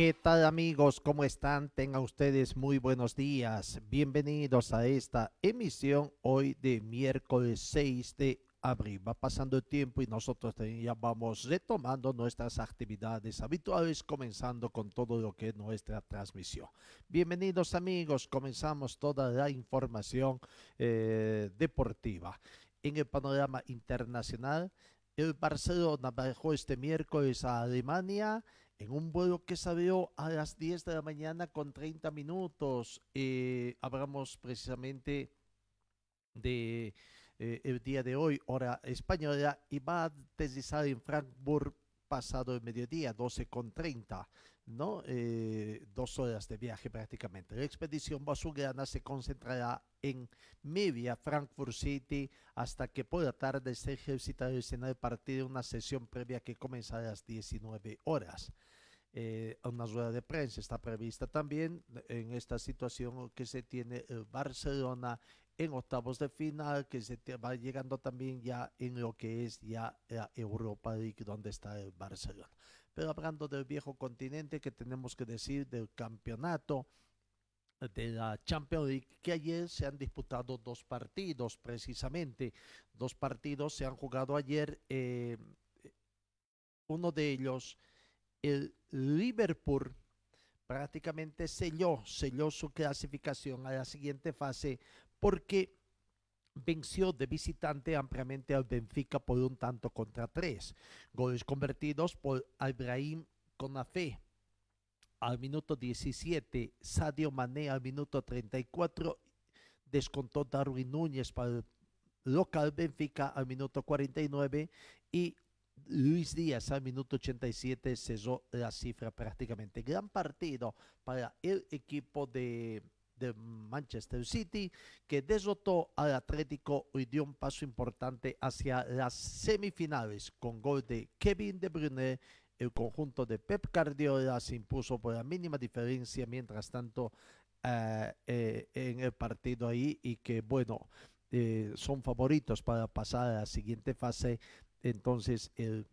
¿Qué tal amigos? ¿Cómo están? Tengan ustedes muy buenos días. Bienvenidos a esta emisión hoy de miércoles 6 de abril. Va pasando el tiempo y nosotros ya vamos retomando nuestras actividades habituales, comenzando con todo lo que es nuestra transmisión. Bienvenidos amigos, comenzamos toda la información eh, deportiva. En el panorama internacional, el Barcelona viajó este miércoles a Alemania en un vuelo que salió a las 10 de la mañana con 30 minutos. Eh, hablamos precisamente de eh, el día de hoy, hora española, y va a deslizar en Frankfurt pasado el mediodía, 12 con 30, ¿no? Eh, dos horas de viaje prácticamente. La expedición basurana se concentrará en media Frankfurt City hasta que por la tarde se ejercitará el escenario de una sesión previa que comenzará a las 19 horas. Eh, una rueda de prensa está prevista también en esta situación que se tiene el Barcelona en octavos de final, que se va llegando también ya en lo que es ya la Europa League, donde está el Barcelona. Pero hablando del viejo continente, que tenemos que decir del campeonato de la Champions League, que ayer se han disputado dos partidos, precisamente. Dos partidos se han jugado ayer. Eh, uno de ellos, el Liverpool, prácticamente selló, selló su clasificación a la siguiente fase porque venció de visitante ampliamente al Benfica por un tanto contra tres. Goles convertidos por Ibrahim Conafé al minuto 17, Sadio Mané al minuto 34, descontó Darwin Núñez para el local Benfica al minuto 49 y Luis Díaz al minuto 87 cesó la cifra prácticamente. Gran partido para el equipo de de Manchester City, que derrotó al Atlético y dio un paso importante hacia las semifinales con gol de Kevin De Bruyne. El conjunto de Pep Guardiola se impuso por la mínima diferencia, mientras tanto eh, eh, en el partido ahí y que bueno, eh, son favoritos para pasar a la siguiente fase. Entonces el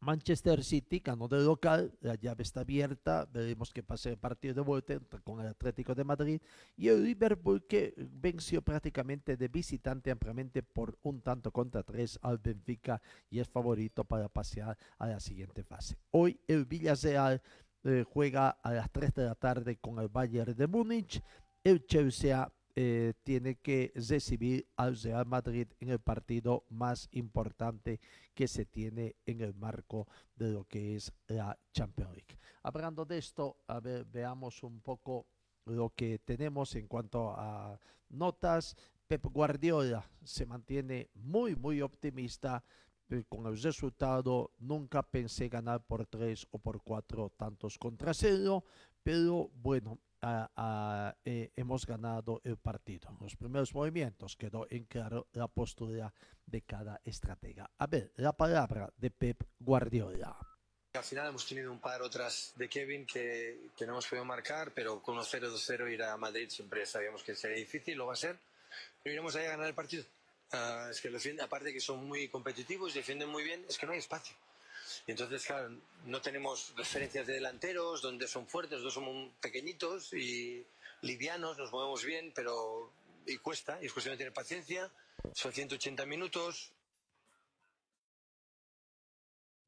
Manchester City ganó de local, la llave está abierta, veremos qué pasa el partido de vuelta con el Atlético de Madrid y el Liverpool que venció prácticamente de visitante ampliamente por un tanto contra tres al Benfica y es favorito para pasear a la siguiente fase. Hoy el Villarreal eh, juega a las 3 de la tarde con el Bayern de Múnich, el Chelsea eh, tiene que recibir al Real Madrid en el partido más importante que se tiene en el marco de lo que es la Champions League. Hablando de esto, a ver, veamos un poco lo que tenemos en cuanto a notas. Pep Guardiola se mantiene muy, muy optimista eh, con el resultado. Nunca pensé ganar por tres o por cuatro tantos contra cero, pero bueno, eh, hemos ganado el partido. Los primeros movimientos quedó en claro la postura de cada estratega. A ver, la palabra de Pep Guardiola. Al final hemos tenido un par otras de Kevin que, que no hemos podido marcar, pero con los 0-2-0 ir a Madrid siempre sabíamos que sería difícil, lo va a ser, pero iremos ahí a ganar el partido. Uh, es que defienden, aparte que son muy competitivos, defienden muy bien, es que no hay espacio. Y entonces, claro, no tenemos referencias de delanteros, donde son fuertes, donde somos pequeñitos y livianos, nos movemos bien, pero y cuesta, y es cuestión de tener paciencia. Son 180 minutos,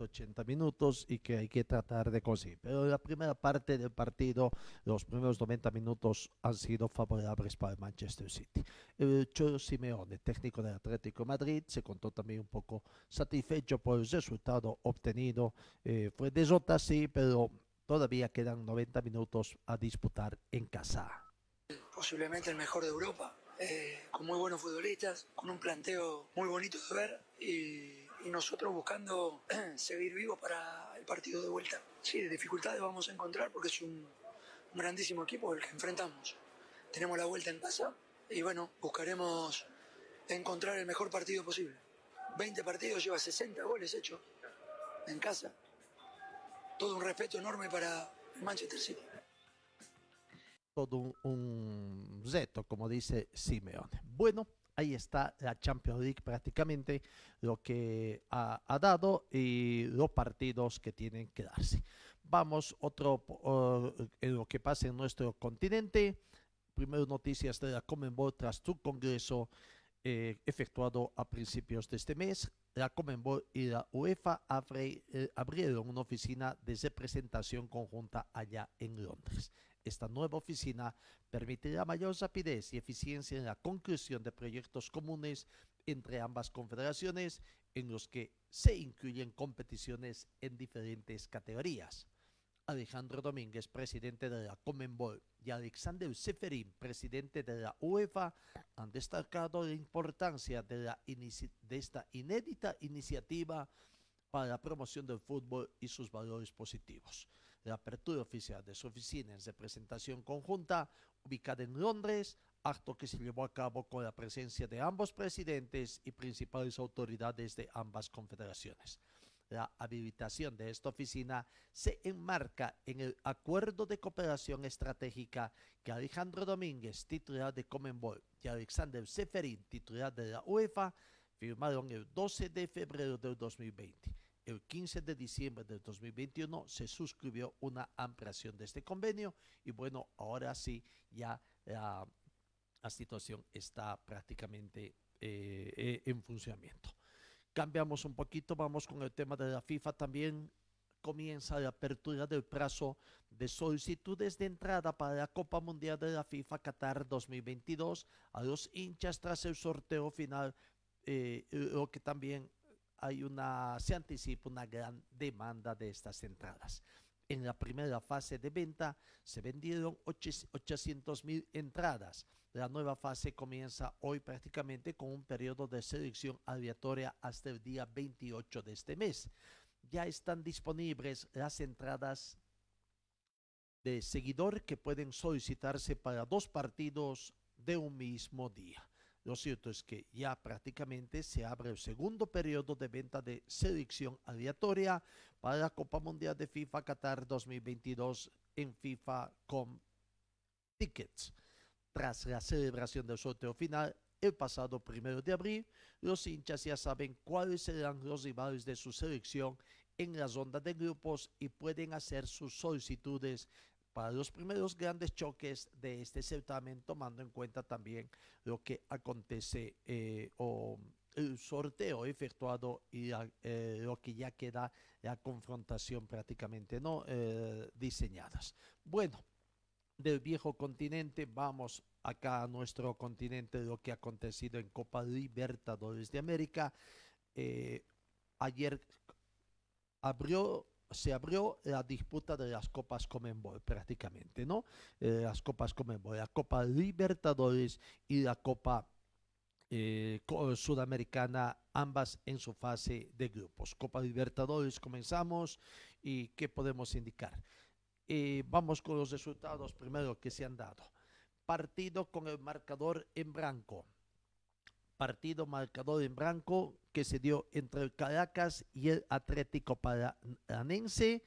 80 minutos y que hay que tratar de conseguir. Pero la primera parte del partido, los primeros 90 minutos han sido favorables para el Manchester City. El Cholo Simeone, técnico del Atlético de Madrid, se contó también un poco satisfecho por el resultado obtenido. Eh, fue derrota, sí, pero todavía quedan 90 minutos a disputar en casa. Posiblemente el mejor de Europa, eh, con muy buenos futbolistas, con un planteo muy bonito de ver y y nosotros buscando seguir vivos para el partido de vuelta. Sí, de dificultades vamos a encontrar porque es un, grandísimo equipo el que enfrentamos. Tenemos la vuelta en casa y bueno, buscaremos encontrar el mejor partido posible. 20 partidos, lleva 60 goles hechos en casa. Todo un respeto enorme para Manchester City. todo un, un reto, como dice Simeone. Bueno, ahí está la Champions League prácticamente lo que ha, dado y los partidos que tienen que darse. Vamos otro uh, en lo que pasa en nuestro continente. Primero noticias de la Comenbol tras su congreso eh, efectuado a principios de este mes. La Comenbol y la UEFA eh, abrieron una oficina de representación conjunta allá en Londres. Esta nueva oficina permitirá mayor rapidez y eficiencia en la conclusión de proyectos comunes entre ambas confederaciones en los que se incluyen competiciones en diferentes categorías. Alejandro Domínguez, presidente de la Comenbol, y Alexander Seferin, presidente de la UEFA, han destacado la importancia de, de esta inédita iniciativa para la promoción del fútbol y sus valores positivos. La apertura oficial de su oficina en representación conjunta, ubicada en Londres, acto que se llevó a cabo con la presencia de ambos presidentes y principales autoridades de ambas confederaciones. La habilitación de esta oficina se enmarca en el acuerdo de cooperación estratégica que Alejandro Domínguez, titular de Comenbol, y Alexander Seferin, titular de la UEFA, firmaron el 12 de febrero del 2020. El 15 de diciembre del 2021 se suscribió una ampliación de este convenio y bueno, ahora sí ya la, situación está prácticamente eh, eh, en funcionamiento. Cambiamos un poquito, vamos con el tema de la FIFA también. Comienza la apertura del plazo de solicitudes de entrada para la Copa Mundial de la FIFA Qatar 2022 a los hinchas tras el sorteo final, eh, lo que también hay una, se anticipa una gran demanda de estas entradas. En la primera fase de venta se vendieron 800 mil entradas. La nueva fase comienza hoy prácticamente con un periodo de selección aleatoria hasta el día 28 de este mes. Ya están disponibles las entradas de seguidor que pueden solicitarse para dos partidos de un mismo día. Lo cierto es que ya prácticamente se abre el segundo periodo de venta de selección aleatoria para la Copa Mundial de FIFA Qatar 2022 en FIFA con Tickets. Tras la celebración del sorteo final el pasado primero de abril, los hinchas ya saben cuáles serán los rivales de su selección en la ronda de grupos y pueden hacer sus solicitudes para los primeros grandes choques de este certamen, tomando en cuenta también lo que acontece eh, o el sorteo efectuado y eh, lo que ya queda la confrontación prácticamente no eh, diseñadas. Bueno, del viejo continente vamos acá a nuestro continente lo que ha acontecido en Copa Libertadores de América. Eh, ayer abrió se abrió la disputa de las copas Comenbol prácticamente, ¿no? Eh, las copas Comenbol, la Copa Libertadores y la Copa eh, Sudamericana, ambas en su fase de grupos. Copa Libertadores comenzamos y ¿qué podemos indicar? Eh, vamos con los resultados primero que se han dado. Partido con el marcador en blanco. Partido marcador en blanco que se dio entre el Caracas y el Atlético Paranense.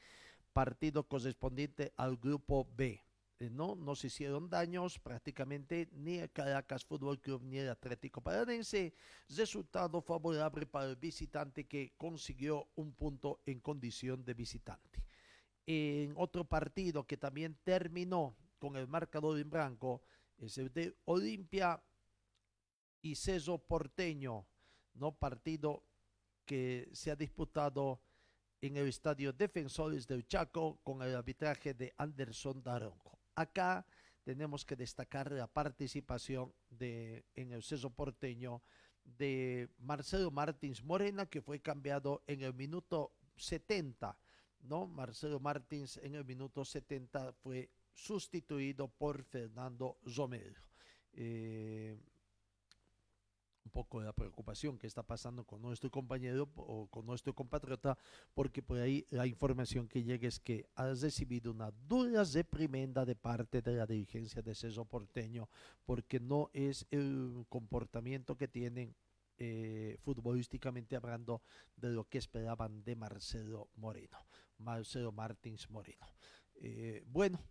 Partido correspondiente al grupo B. Eh, no nos hicieron daños prácticamente ni el Caracas Fútbol Club ni el Atlético Paranense. Resultado favorable para el visitante que consiguió un punto en condición de visitante. En otro partido que también terminó con el marcador en blanco es el de Olimpia y Ceso Porteño, no partido que se ha disputado en el estadio Defensores del Chaco con el arbitraje de Anderson Daronco. Acá tenemos que destacar la participación de en el Ceso Porteño de Marcelo Martins Morena que fue cambiado en el minuto 70 ¿no? Marcelo Martins en el minuto 70 fue sustituido por Fernando Romero. Eh, poco la preocupación que está pasando con nuestro compañero o con nuestro compatriota, porque por ahí la información que llega es que ha recibido una dura reprimenda de parte de la dirigencia de Ceso Porteño, porque no es el comportamiento que tienen eh, futbolísticamente hablando de lo que esperaban de Marcelo Moreno, Marcelo Martins Moreno. Eh, bueno,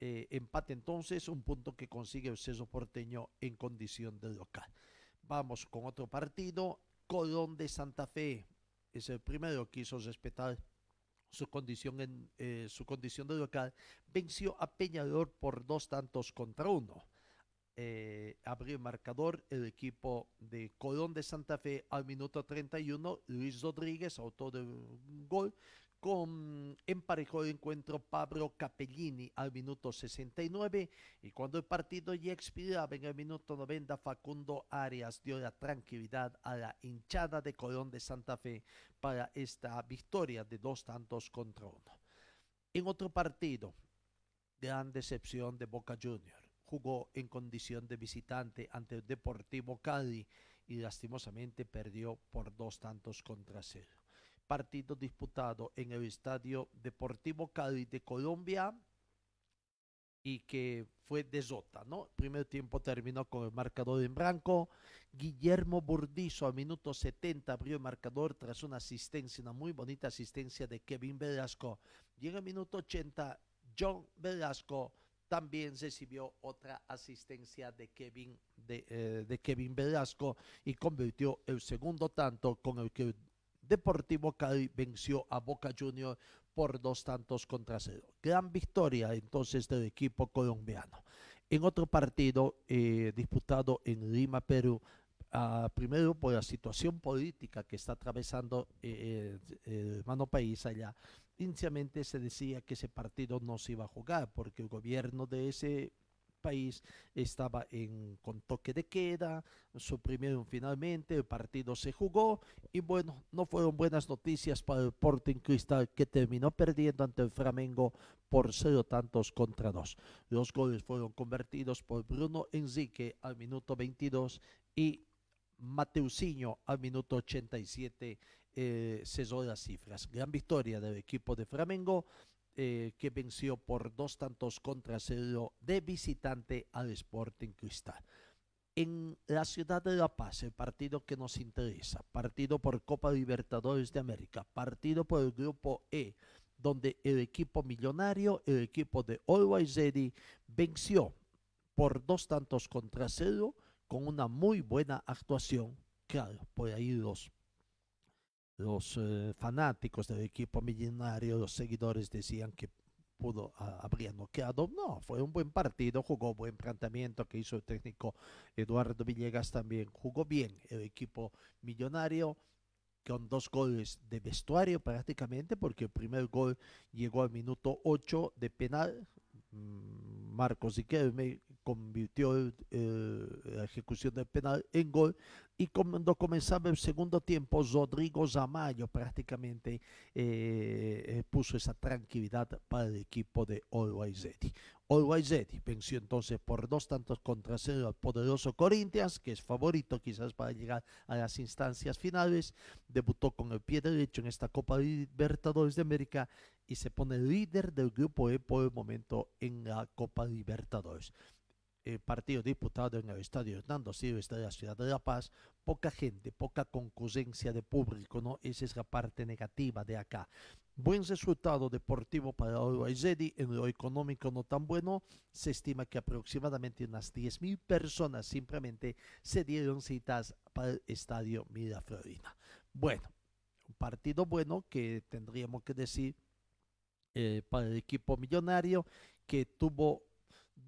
eh, empate entonces, un punto que consigue el Ceso Porteño en condición de local. Vamos con otro partido, Colón de Santa Fe. Es el primero que hizo respetar su condición, en, eh, su condición de local. Venció a Peñador por dos tantos contra uno. Eh, abrió el marcador el equipo de Colón de Santa Fe al minuto 31. Luis Rodríguez, autor del gol, con emparejó encuentro Pablo Capellini al minuto 69 y cuando el partido ya expiraba en el minuto 90 Facundo Arias dio la tranquilidad a la hinchada de Colón de Santa Fe para esta victoria de dos tantos contra uno. En otro partido, gran decepción de Boca Junior. Jugó en condición de visitante ante el Deportivo Cali y lastimosamente perdió por dos tantos contra cero partido disputado en el Estadio Deportivo Cali de Colombia y que fue de Zota, ¿no? El primer tiempo terminó con el marcador en blanco. Guillermo Burdizo al minuto 70 abrió el marcador tras una asistencia, una muy bonita asistencia de Kevin Velasco. Y en el minuto 80, John Velasco también recibió otra asistencia de Kevin, de, eh, de Kevin Velasco y convirtió el segundo tanto con el que Deportivo Cali venció a Boca Junior por dos tantos contra cero. Gran victoria entonces del equipo colombiano. En otro partido eh, disputado en Lima, Perú, primero por la situación política que está atravesando eh, el hermano país allá, inicialmente se decía que ese partido no se iba a jugar porque el gobierno de ese país estaba en, con toque de queda, suprimieron finalmente, el partido se jugó y bueno, no fueron buenas noticias para el Sporting Cristal que terminó perdiendo ante el Flamengo por cero tantos contra dos. Los goles fueron convertidos por Bruno Enrique al minuto 22 y Mateusinho al minuto 87 eh, cesó las cifras. Gran victoria del equipo de Flamengo eh, que venció por dos tantos contra cero de visitante al Sporting Cristal. En la ciudad de La Paz, el partido que nos interesa, partido por Copa Libertadores de América, partido por el grupo E, donde el equipo millonario, el equipo de Always Ready, venció por dos tantos contra cero con una muy buena actuación. Claro, por ahí los los eh, fanáticos del equipo millonario, los seguidores decían que pudo, uh, habría noqueado. No, fue un buen partido, jugó buen planteamiento que hizo el técnico Eduardo Villegas también. Jugó bien el equipo millonario con dos goles de vestuario prácticamente, porque el primer gol llegó al minuto 8 de penal. Mm, Marcos Iquelme convirtió el, el, la ejecución del penal en gol y cuando comenzaba el segundo tiempo Rodrigo Zamayo prácticamente eh, eh, puso esa tranquilidad para el equipo de. Always Ready venció entonces por dos tantos contra cero al poderoso Corinthians que es favorito quizás para llegar a las instancias finales debutó con el pie derecho en esta Copa Libertadores de América y se pone líder del grupo E por el momento en la Copa Libertadores el partido disputado en el estadio Hernando Siles de la ciudad de La Paz, poca gente, poca concurrencia de público, ¿no? Esa es la parte negativa de acá. Buen resultado deportivo para Ready, en lo económico no tan bueno, se estima que aproximadamente unas 10.000 personas simplemente se dieron citas para el estadio Miraflorina. Bueno, un partido bueno que tendríamos que decir eh, para el equipo millonario que tuvo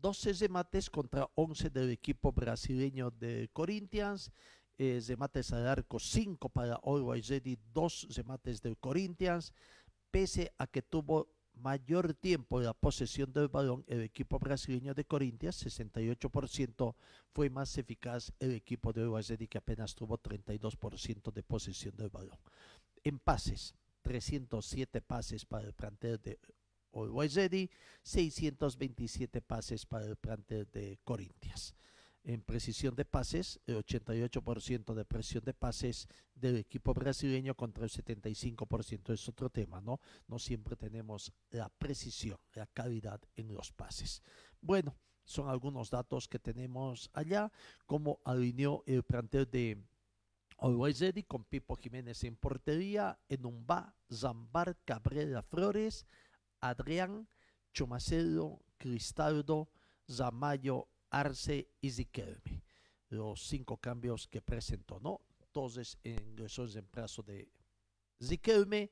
12 remates contra 11 del equipo brasileño de Corinthians. Remates al arco 5 para Always Ready, 2 remates del Corinthians. Pese a que tuvo mayor tiempo la posesión del balón, el equipo brasileño de Corinthians, 68%, fue más eficaz el equipo de Ready, que apenas tuvo 32% de posesión del balón. En pases, 307 pases para el plantel de Always Ready, 627 pases para el plantel de Corintias. en precisión de pases, el 88% de precisión de pases del equipo brasileño contra el 75% es otro tema, ¿no? No siempre tenemos la precisión, la calidad en los pases. Bueno, son algunos datos que tenemos allá, como alineó el plantel de Always con Pipo Jiménez en portería, Enumba, Zambar, Cabrera Flores, Adrián, Chomacelo, Cristaldo, Zamayo, Arce y Ziquelme. Los cinco cambios que presentó, ¿no? Entonces ingresó en plazo de Ziquelme.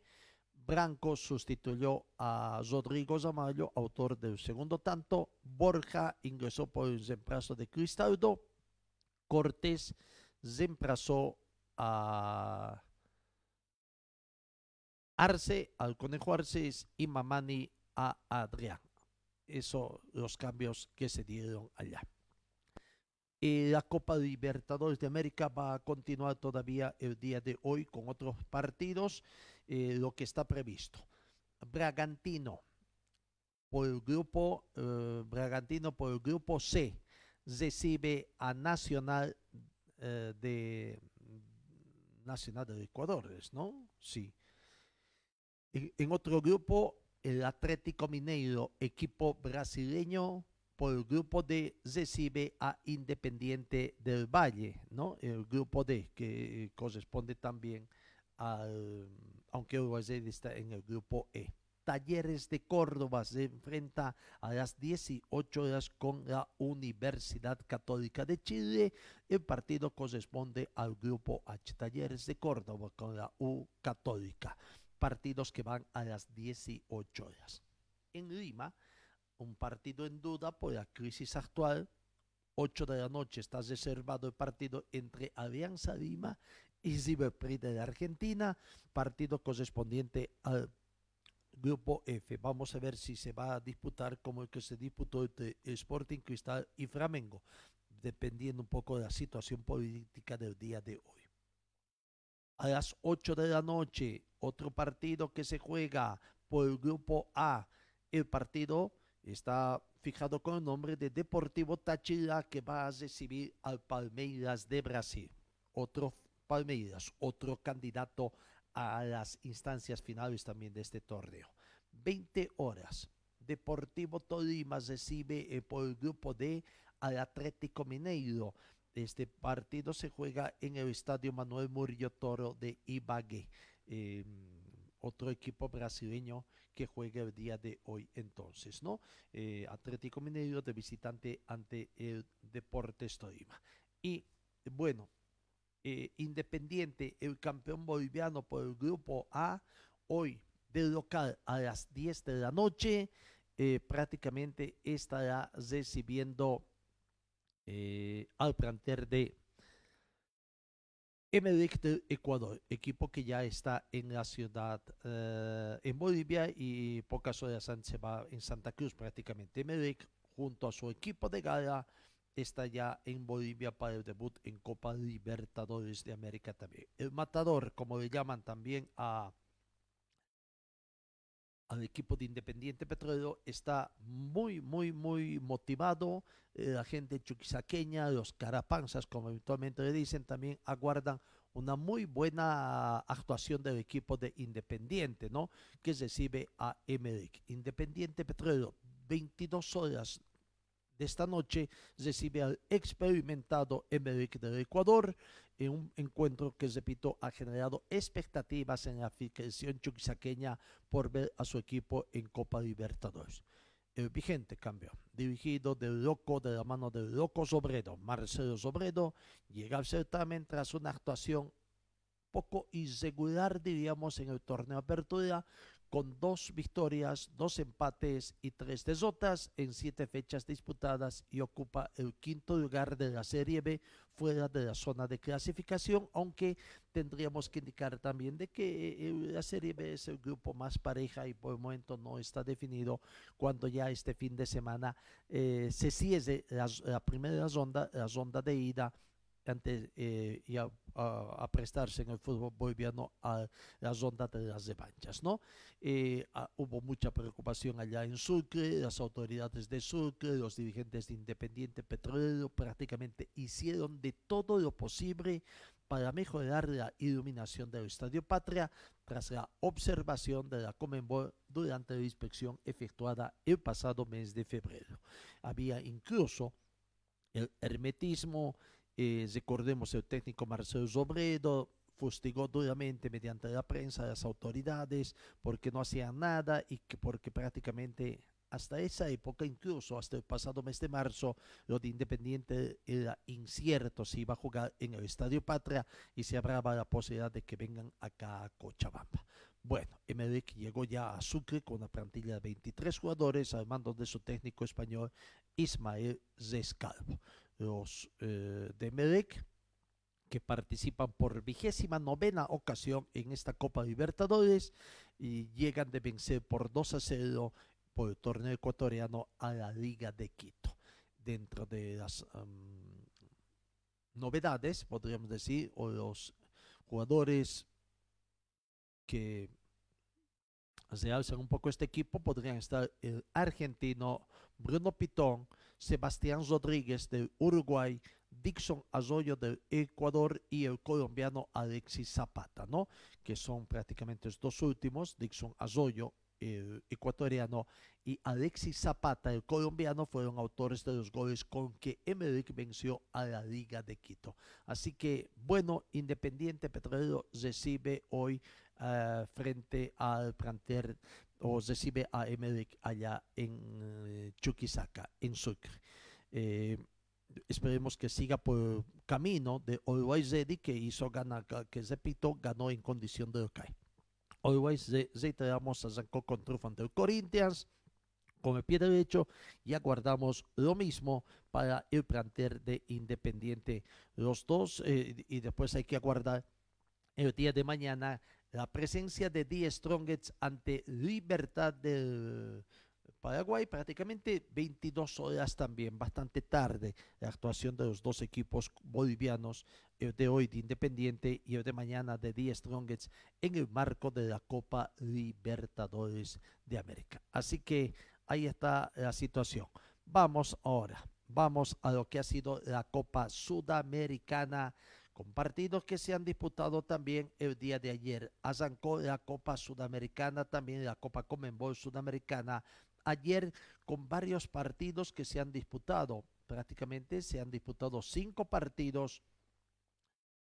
Branco sustituyó a Rodrigo Zamayo, autor del segundo tanto. Borja ingresó por el reemplazo de Cristaldo. Cortés reemplazó a Arce, al Conejo Arce y Mamani a Adrián. Eso, los cambios que se dieron allá. Y la Copa Libertadores de América va a continuar todavía el día de hoy con otros partidos, eh, lo que está previsto. Bragantino por el grupo eh, Bragantino por el grupo C recibe a Nacional eh, de Nacional de Ecuador, ¿no? Sí. En, otro grupo el Atlético Mineiro, equipo brasileño, por el grupo D recibe a Independiente del Valle, ¿no? El grupo D, que corresponde también al, aunque Uruguay está en el grupo E. Talleres de Córdoba se enfrenta a las 18 horas con la Universidad Católica de Chile. El partido corresponde al grupo H. Talleres de Córdoba con la U Católica partidos que van a las 18 horas. En Lima, un partido en duda por la crisis actual. 8 de la noche está reservado el partido entre Alianza Lima y River de Argentina, partido correspondiente al grupo F. Vamos a ver si se va a disputar como el que se disputó entre Sporting Cristal y Flamengo, dependiendo un poco de la situación política del día de hoy a las 8 de la noche, otro partido que se juega por el grupo A. El partido está fijado con el nombre de Deportivo Táchira que va a recibir al Palmeiras de Brasil. Otro Palmeiras, otro candidato a las instancias finales también de este torneo. 20 horas. Deportivo Tolima recibe eh, por el grupo D al Atlético Mineiro. Este partido se juega en el Estadio Manuel Murillo Toro de Ibagué. Eh, otro equipo brasileño que juega el día de hoy entonces, ¿no? Eh, Atlético Mineiro de visitante ante el Deportes Tolima. Y bueno, eh, Independiente, el campeón boliviano por el grupo A, hoy de local a las 10 de la noche, prácticamente estará recibiendo eh, al planter de Emelec de Ecuador, equipo que ya está en la ciudad, eh, en Bolivia y pocas horas antes se va en Santa Cruz prácticamente. Emelec junto a su equipo de gala está ya en Bolivia para el debut en Copa Libertadores de América también. El matador, como le llaman también a al equipo de Independiente Petrolero está muy, muy, muy motivado. Eh, la gente chuquisaqueña, los carapanzas, como habitualmente le dicen, también aguardan una muy buena actuación del equipo de Independiente, ¿no? Que recibe a Emerick. Independiente Petrolero, 22 horas de esta noche, recibe al experimentado Emerick del Ecuador en un encuentro que, repito, ha generado expectativas en la afición chuquisaqueña por ver a su equipo en Copa Libertadores. El vigente cambio, dirigido del loco de la mano del loco Sobredo, Marcelo Sobredo, llega al certamen tras una actuación poco irregular, diríamos, en el torneo Apertura, con dos victorias, dos empates y tres derrotas en siete fechas disputadas y ocupa el quinto lugar de la Serie B fuera de la zona de clasificación, aunque tendríamos que indicar también de que eh, la Serie B es el grupo más pareja y por el momento no está definido cuando ya este fin de semana eh, se cierre la, la primera ronda, la ronda de ida antes eh, y a, a- a prestarse en el fútbol boliviano a las ondas de las revanchas, ¿no? Eh, ah, hubo mucha preocupación allá en Sucre, las autoridades de Sucre, los dirigentes de Independiente Petrolero prácticamente hicieron de todo lo posible para mejorar la iluminación del Estadio Patria tras la observación de la Comenbol durante la inspección efectuada el pasado mes de febrero. Había incluso el hermetismo, eh, recordemos el técnico Marcelo Sobredo fustigó duramente mediante la prensa a las autoridades porque no hacían nada y que porque prácticamente hasta esa época, incluso hasta el pasado mes de marzo, lo de Independiente era incierto si iba a jugar en el Estadio Patria y se hablaba la posibilidad de que vengan acá a Cochabamba. Bueno, Emelec llegó ya a Sucre con una plantilla de 23 jugadores al mando de su técnico español Ismael Rescalvo. Los eh, de Emelec que participan por vigésima novena ocasión en esta Copa Libertadores y llegan de vencer por 2 a 0 por el torneo ecuatoriano a la Liga de Quito. Dentro de las um, novedades, podríamos decir, o los jugadores que realzan un poco este equipo podrían estar el argentino Bruno Pitón, Sebastián Rodríguez del Uruguay, Dixon Azoyo del Ecuador y el colombiano Alexis Zapata, ¿no? Que son prácticamente los dos últimos, Dixon Azoyo, ecuatoriano, y Alexis Zapata, el colombiano, fueron autores de los goles con que Emelec venció a la Liga de Quito. Así que, bueno, Independiente Petrolero recibe hoy uh, frente al plantel o recibe a Emelec allá en uh, Chuquisaca, en Sucre. Eh, esperemos que siga por camino de Always Ready que hizo ganar, que repito, ganó en condición de local. Always reiteramos, arrancó con triunfo ante Corinthians con el pie derecho y aguardamos lo mismo para el plantel de Independiente. Los dos, eh, y después hay que aguardar el día de mañana la presencia de Die Strongets ante Libertad del Paraguay, prácticamente 22 horas también, bastante tarde, la actuación de los dos equipos bolivianos, el de hoy de Independiente y el de mañana de Die Strongets, en el marco de la Copa Libertadores de América. Así que ahí está la situación. Vamos ahora, vamos a lo que ha sido la Copa Sudamericana con partidos que se han disputado también el día de ayer. Arrancó la Copa Sudamericana, también la Copa Comenbol Sudamericana. Ayer con varios partidos que se han disputado. Prácticamente se han disputado cinco partidos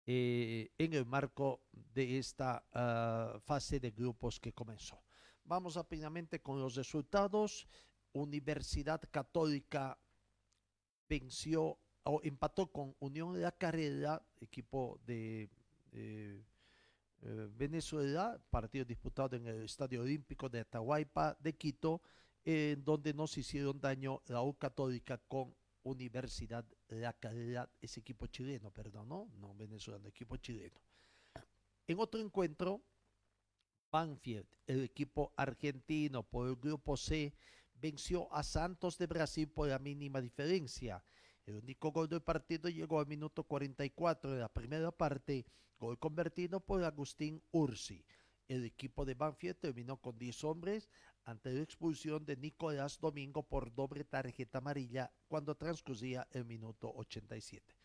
eh, en el marco de esta uh, fase de grupos que comenzó. Vamos rápidamente con los resultados. Universidad Católica venció empató con Unión de la Carrera, equipo de eh, eh, Venezuela, partido disputado en el Estadio Olímpico de Atahualpa de Quito, en donde no se hicieron daño la U Católica con Universidad la Carrera, ese equipo chileno, perdón, no, no venezolano, equipo chileno. En otro encuentro, Banfield, el equipo argentino por el grupo C, venció a Santos de Brasil por la mínima diferencia. El único gol del partido llegó al minuto 44 de la primera parte, gol convertido por Agustín Ursi. El equipo de Banfield terminó con 10 hombres ante la expulsión de Nicolás Domingo por doble tarjeta amarilla cuando transcurría el minuto 87.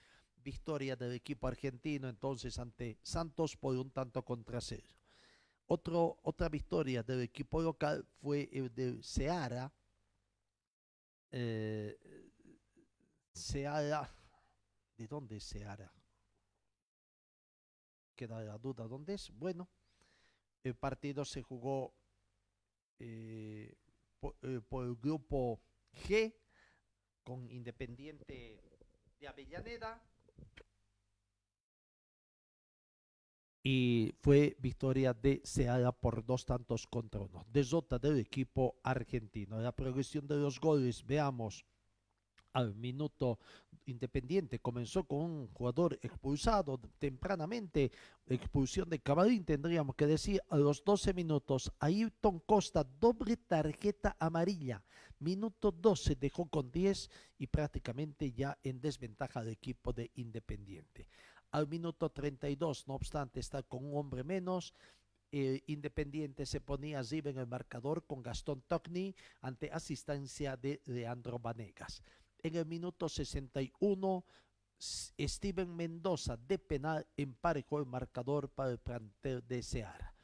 Victoria del equipo argentino entonces ante Santos por un tanto contra cero. Otro, otra victoria del equipo local fue el de Seara. Eh, Seara, ¿de dónde es Seara? Queda la duda, ¿dónde es? Bueno, el partido se jugó eh, por, eh, por, el grupo G con Independiente de Avellaneda y fue victoria de Seara por dos tantos contra uno. Desota del equipo argentino. La progresión de los goles, veamos al minuto Independiente comenzó con un jugador expulsado tempranamente, expulsión de Camarín, tendríamos que decir, a los 12 minutos, Ayrton Costa, doble tarjeta amarilla, minuto 12 dejó con 10 y prácticamente ya en desventaja del equipo de Independiente. Al minuto 32, no obstante, está con un hombre menos, eh, Independiente se ponía arriba en el marcador con Gastón Tocni ante asistencia de Leandro Vanegas. En el minuto 61, Steven Mendoza de penal emparejó el marcador para el plantel de Seara.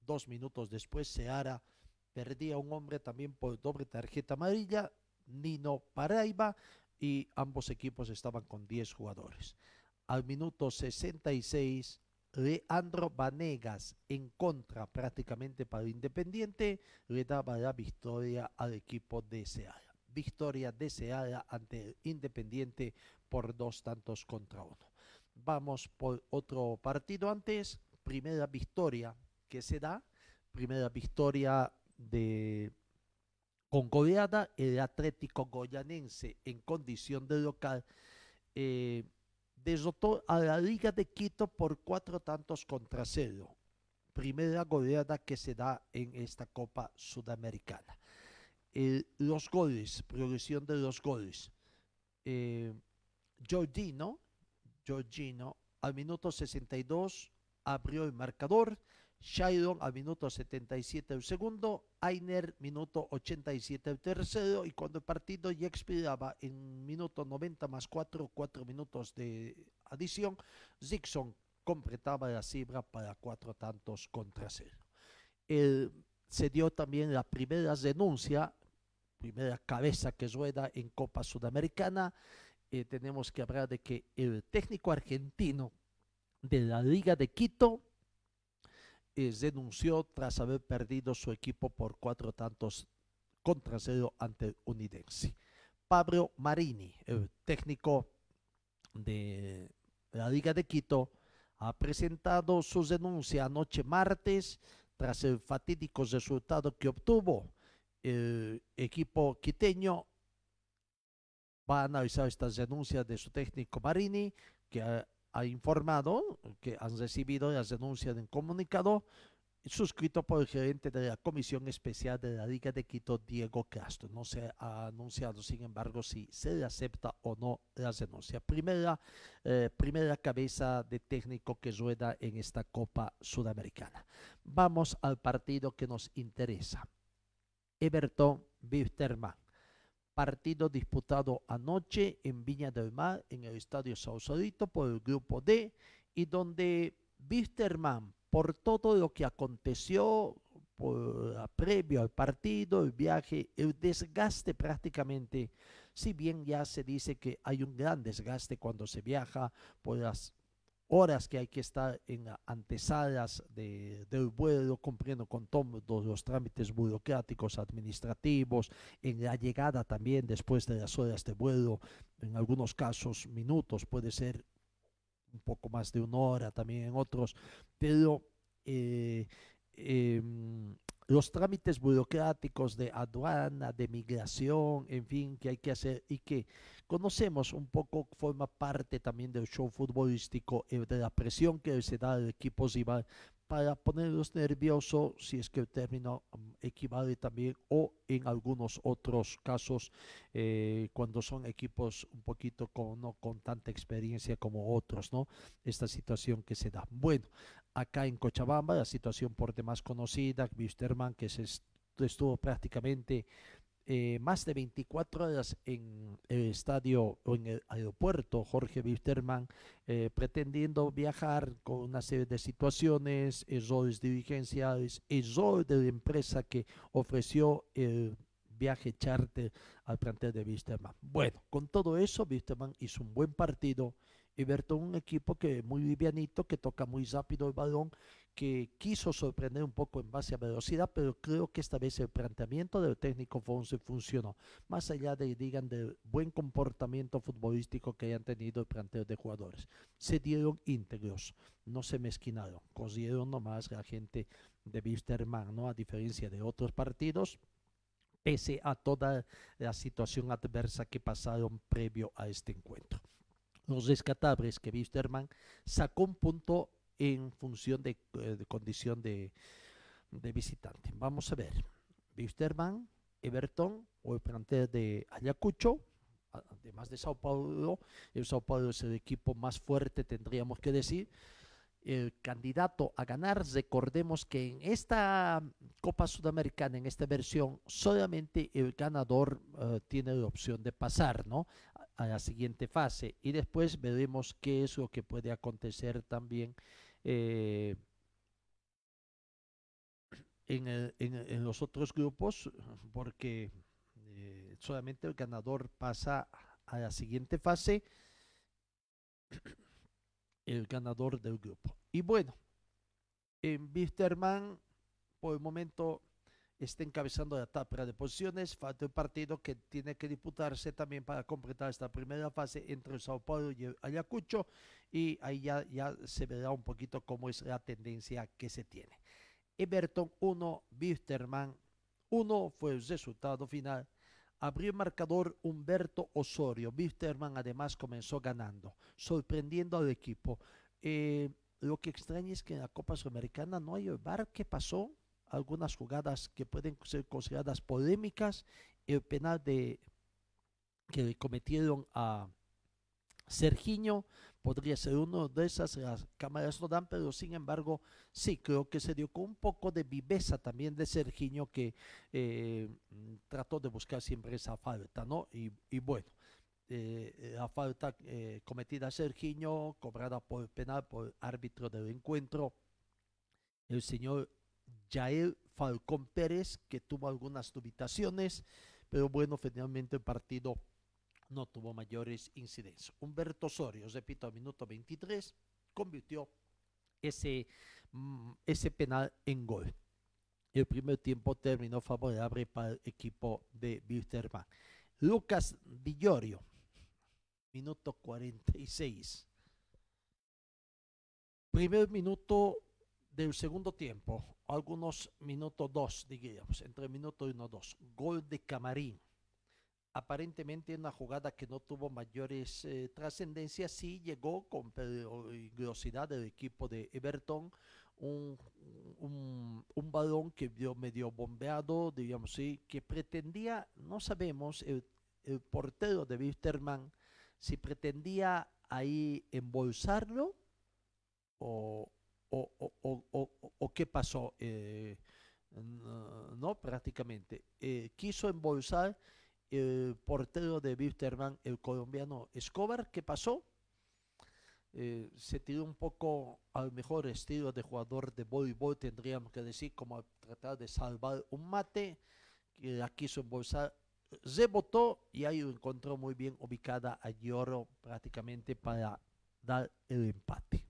Dos minutos después, Seara perdía un hombre también por doble tarjeta amarilla, Nino Paraiba, y ambos equipos estaban con 10 jugadores. Al minuto 66, Leandro Vanegas en contra prácticamente para Independiente le daba la victoria al equipo de Seara victoria deseada ante Independiente por dos tantos contra uno. Vamos por otro partido antes, primera victoria que se da, primera victoria de con goleada, el Atlético Goyanense en condición de local eh, derrotó a la Liga de Quito por cuatro tantos contra cero. Primera goleada que se da en esta Copa Sudamericana los goles, progresión de los goles. Eh, Giorgino, al minuto 62 abrió el marcador. Shairon al minuto 77 el segundo, Ainer minuto 87 el tercero y cuando el partido ya expiraba en minuto 90 más 4, 4 minutos de adición, Zixon completaba la cifra para cuatro tantos contra cero. se dio también la primera denuncia primera cabeza que rueda en Copa Sudamericana. Eh, tenemos que hablar de que el técnico argentino de la Liga de Quito eh, denunció tras haber perdido su equipo por cuatro tantos contra cero ante el Unidense. Pablo Marini, el técnico de la Liga de Quito, ha presentado su denuncia anoche martes tras el fatídico resultado que obtuvo el equipo quiteño va a analizar estas denuncias de su técnico Marini, que ha, informado que han recibido las denuncias en comunicado suscrito por el gerente de la Comisión Especial de la Liga de Quito, Diego Castro. No se ha anunciado, sin embargo, si se le acepta o no la denuncia. Primera, eh, primera cabeza de técnico que rueda en esta Copa Sudamericana. Vamos al partido que nos interesa. Everton Wisterman. Partido disputado anoche en Viña del Mar, en el Estadio Sausalito, por el Grupo D, y donde Wisterman, por todo lo que aconteció previo al partido, el viaje, el desgaste prácticamente, si bien ya se dice que hay un gran desgaste cuando se viaja por las horas que hay que estar en antesalas de, del vuelo, cumpliendo con todos los trámites burocráticos, administrativos, en la llegada también después de las horas de vuelo, en algunos casos minutos, puede ser un poco más de una hora también en otros, pero eh, em, los trámites burocráticos de aduana, de migración, en fin, que hay que hacer y que conocemos un poco, forma parte también del show futbolístico, eh, de la presión que se da al equipo rival para ponerlos nerviosos si es que el término mm, equivale también o en algunos otros casos eh, cuando son equipos un poquito con, no con tanta experiencia como otros, ¿no? Esta situación que se da. Bueno, acá en Cochabamba la situación por demás conocida, Wisterman que se estuvo prácticamente eh, más de 24 horas en el estadio o en el aeropuerto Jorge Wisterman, eh, pretendiendo viajar con una serie de situaciones, errores dirigenciales, error de la empresa que ofreció el viaje charter al plantel de Wisterman. Bueno, con todo eso, Wisterman hizo un buen partido y Bertón un equipo que muy livianito, que toca muy rápido el balón, que quiso sorprender un poco en base a velocidad, pero creo que esta vez el planteamiento del técnico Fonse funcionó. Más allá de, digan, del buen comportamiento futbolístico que hayan tenido el planteo de jugadores. Se dieron íntegros, no se mezquinaron, cosieron nomás la gente de Wisterman, ¿no? A diferencia de otros partidos, pese a toda la situación adversa que pasaron previo a este encuentro. Los rescatables que Wisterman sacó un punto en función de, eh, de condición de, de, visitante. Vamos a ver. Wisterman, Everton o el plantel de Ayacucho, además de Sao Paulo, el Sao Paulo es el equipo más fuerte, tendríamos que decir, el candidato a ganar. Recordemos que en esta Copa Sudamericana, en esta versión, solamente el ganador uh, tiene la opción de pasar, ¿no? A, a, la siguiente fase. Y después veremos qué es lo que puede acontecer también eh, en, el, en, los otros grupos, porque eh, solamente el ganador pasa a la siguiente fase el ganador del grupo. Y bueno, en Bisterman por el momento está encabezando la tabla de posiciones. Falta un partido que tiene que disputarse también para completar esta primera fase entre Sao Paulo y Ayacucho. Y ahí ya, ya se verá un poquito cómo es la tendencia que se tiene. Everton 1, Bisterman 1 fue el resultado final. Abrió el marcador Humberto Osorio. Bisterman además comenzó ganando, sorprendiendo al equipo. Eh, lo que extraña es que en la Copa Sudamericana no hay el bar. ¿Qué pasó? Algunas jugadas que pueden ser consideradas polémicas. El penal de que cometieron a Sergiño podría ser uno de esas, las cámaras no dan, pero sin embargo, sí, creo que se dio con un poco de viveza también de Sergiño que eh, trató de buscar siempre esa falta, ¿no? Y, bueno, eh, la falta eh, cometida a Sergiño, cobrada por penal por árbitro del encuentro, el señor Jair Falcón Pérez, que tuvo algunas dubitaciones, pero bueno, finalmente el partido no tuvo mayores incidencias. Humberto Osorio, repito, minuto 23, convirtió ese, mm, ese penal en gol. El primer tiempo terminó favorable para el equipo de Wilterman. Lucas Villorio, minuto 46. Primer minuto del segundo tiempo, algunos minutos dos, digamos, entre minuto uno y dos. Gol de Camarín aparentemente una jugada que no tuvo mayores eh, trascendencias, sí llegó con peligrosidad del equipo de Everton, un, un, un, balón que dio medio bombeado, digamos sí, que pretendía, no sabemos, el, el portero de Wisterman, si pretendía ahí embolsarlo o, o, o, o qué pasó, eh, no, prácticamente, eh, quiso embolsar el portero de Wisterman, el colombiano Escobar, ¿qué pasó? Eh, se tiró un poco al mejor estilo de jugador de voleibol, tendríamos que decir, como tratar de salvar un mate, que la quiso embolsar, rebotó y ahí encontró muy bien ubicada a Lloro prácticamente para dar el empate.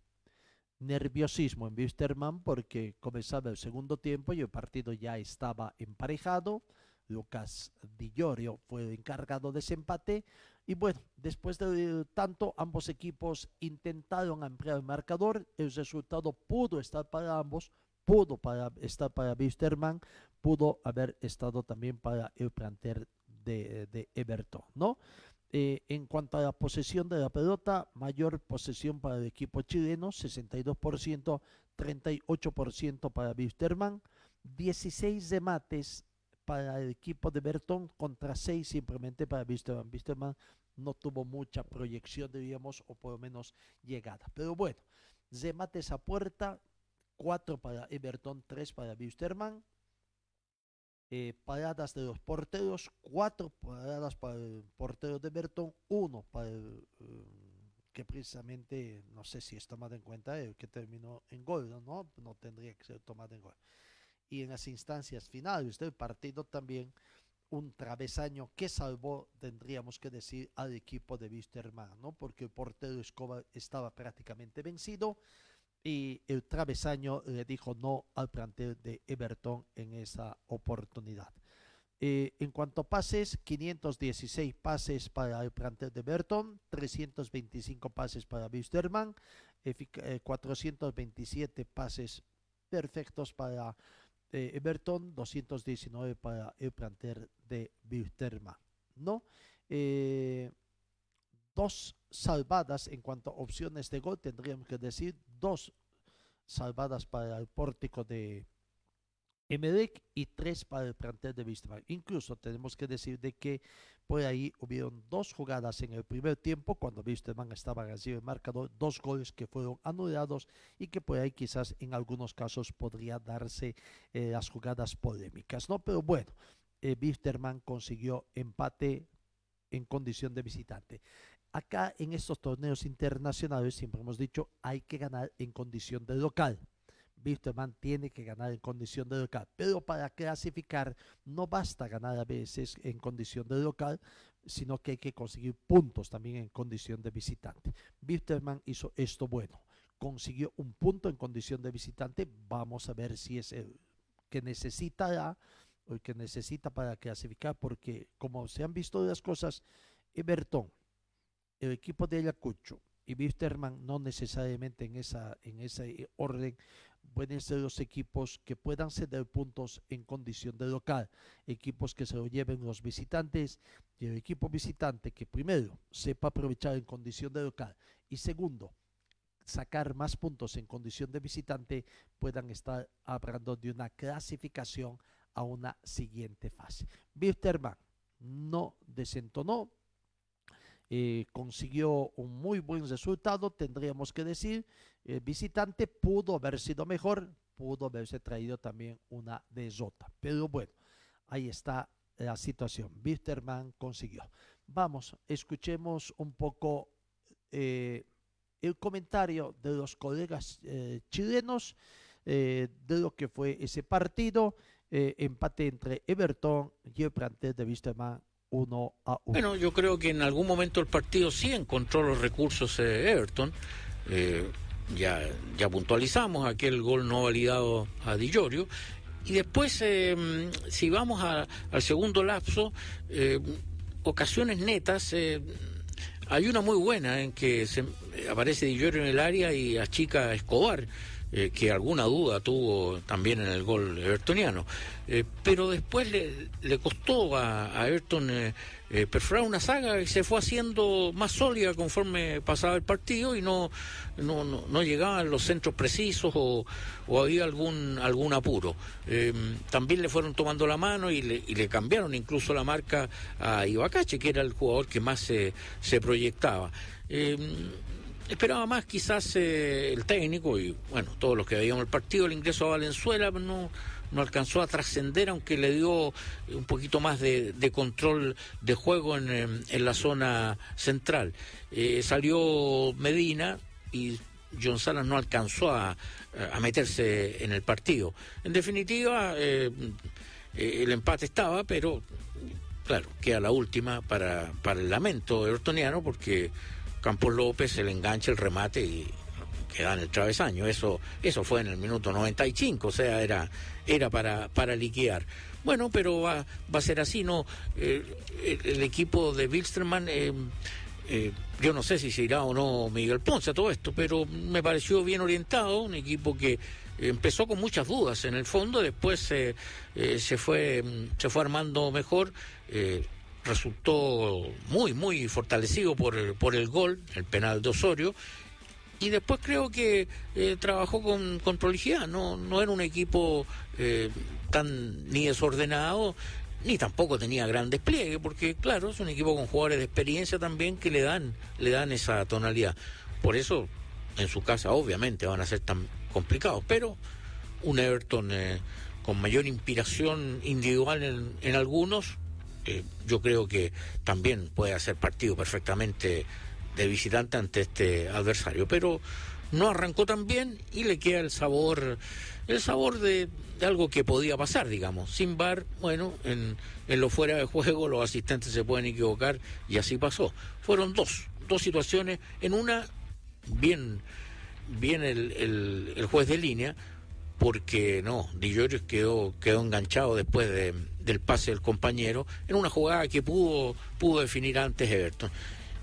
Nerviosismo en Wisterman porque comenzaba el segundo tiempo y el partido ya estaba emparejado. Lucas Di Llorio fue el encargado de ese empate. Y bueno, después de tanto, ambos equipos intentaron ampliar el marcador. El resultado pudo estar para ambos, pudo estar para Wisterman, pudo haber estado también para el plantel de, de Everton, ¿no? Eh, en cuanto a la posesión de la pelota, mayor posesión para el equipo chileno, 62%, 38% para Wisterman, 16 remates para el equipo de Bertón contra 6 simplemente para Wisterman. Wisterman no tuvo mucha proyección, diríamos, o por lo menos llegada. Pero bueno, remates a puerta, 4 para Everton, 3 para Wisterman. Eh, paradas de los porteros, 4 paradas para el portero de Bertón, 1 para el um, que precisamente, no sé si es tomado en cuenta, que terminó en gol, ¿no? No tendría que ser tomado en gol y en las instancias finales del partido también un travesaño que salvó, tendríamos que decir, al equipo de Wisterman, ¿no? Porque el portero Escobar estaba prácticamente vencido y el travesaño le dijo no al plantel de Everton en esa oportunidad. Eh, en cuanto a pases, 516 pases para el plantel de Everton, 325 pases para Wisterman, eh, 427 pases perfectos para Everton, 219 para el planter de Wilstermann, ¿no? Eh, dos salvadas en cuanto a opciones de gol, tendríamos que decir dos salvadas para el pórtico de Emelec y tres para el plantel de Wisterman. Incluso tenemos que decir de que por ahí hubieron dos jugadas en el primer tiempo cuando Wisterman estaba recibiendo el marcador, dos goles que fueron anulados y que por ahí quizás en algunos casos podría darse eh, las jugadas polémicas, ¿no? Pero bueno, eh, Wisterman consiguió empate en condición de visitante. Acá en estos torneos internacionales, siempre hemos dicho, hay que ganar en condición de local. Wisterman tiene que ganar en condición de local, pero para clasificar no basta ganar a veces en condición de local, sino que hay que conseguir puntos también en condición de visitante. Wisterman hizo esto bueno, consiguió un punto en condición de visitante, vamos a ver si es el que necesitará o el que necesita para clasificar, porque como se han visto las cosas, Everton, el equipo de Ayacucho y Wisterman no necesariamente en, esa, en ese orden pueden ser los equipos que puedan ceder puntos en condición de local, equipos que se lo lleven los visitantes y el equipo visitante que primero sepa aprovechar en condición de local y segundo sacar más puntos en condición de visitante puedan estar hablando de una clasificación a una siguiente fase. Wisterman no desentonó, eh, consiguió un muy buen resultado, tendríamos que decir, el visitante pudo haber sido mejor, pudo haberse traído también una desota, pero bueno, ahí está la situación, Wisterman consiguió. Vamos, escuchemos un poco eh, el comentario de los colegas eh, chilenos de lo que fue ese partido, empate entre Everton y el plantel de Wisterman a. Bueno, yo creo que en algún momento el partido sí encontró los recursos de Everton. Eh, ya, ya puntualizamos aquel gol no validado a Di Giorgio. Y después, eh, si vamos a, al segundo lapso, eh, ocasiones netas, hay una muy buena en que se, aparece Di Giorgio en el área y achica Escobar. Eh, que alguna duda tuvo también en el gol evertoniano. Eh, pero después le, le costó a, a Everton eh, perforar una saga y se fue haciendo más sólida conforme pasaba el partido y no, no, no, llegaban los centros precisos o, o había algún, algún apuro. también le fueron tomando la mano y le, y le cambiaron incluso la marca a Ibacache, que era el jugador que más se, se proyectaba. Esperaba más quizás eh, el técnico y bueno, todos los que veíamos el partido, el ingreso a Valenzuela no, no alcanzó a trascender, aunque le dio un poquito más de, control de juego en, la zona central. Eh, salió Medina y John Salas no alcanzó a, meterse en el partido. En definitiva, eh, el empate estaba, pero claro, queda la última para, para el lamento eurtoniano porque Campos López, el enganche, el remate y queda en el travesaño. Eso, eso fue en el minuto 95, o sea, era, era para, para liquear. Bueno, pero va, va a ser así, ¿no? Eh, el, equipo de Wilstermann, eh, eh, yo no sé si se irá o no Miguel Ponce a todo esto, pero me pareció bien orientado, un equipo que empezó con muchas dudas en el fondo, después se, fue, se fue armando mejor resultó muy, muy fortalecido por el, por el gol, el penal de Osorio, y después creo que eh, trabajó con, con prolijidad, no, no era un equipo eh, tan ni desordenado, ni tampoco tenía gran despliegue, porque claro, es un equipo con jugadores de experiencia también que le dan, le dan esa tonalidad. Por eso, en su casa, obviamente, van a ser tan complicados, pero un Everton eh, con mayor inspiración individual en, en algunos, yo creo que también puede hacer partido perfectamente de visitante ante este adversario, pero no arrancó tan bien y le queda el sabor, el sabor de, algo que podía pasar, digamos. Sin bar, bueno, en, en, lo fuera de juego los asistentes se pueden equivocar y así pasó. Fueron dos, dos situaciones, en una bien, bien el, el, el juez de línea, porque no, Di Giorgio quedó, quedó enganchado después de, del pase del compañero en una jugada que pudo, pudo definir antes Everton.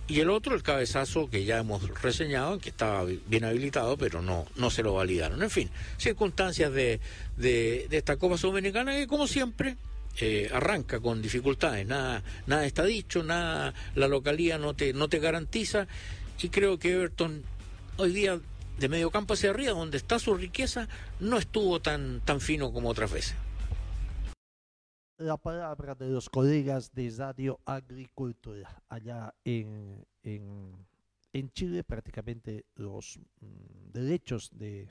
y el otro, el cabezazo que ya hemos reseñado, que estaba bien habilitado, pero no, no se lo validaron. En fin, circunstancias de, de, esta Copa Sudamericana que, como siempre, eh, arranca con dificultades. Nada, nada está dicho, nada, la localía no te, no te garantiza. Y creo que Everton hoy día de medio campo hacia arriba, donde está su riqueza, no estuvo tan, tan fino como otras veces la palabra de los colegas de Radio Agricultura. Allá en, en, Chile prácticamente los mm, derechos de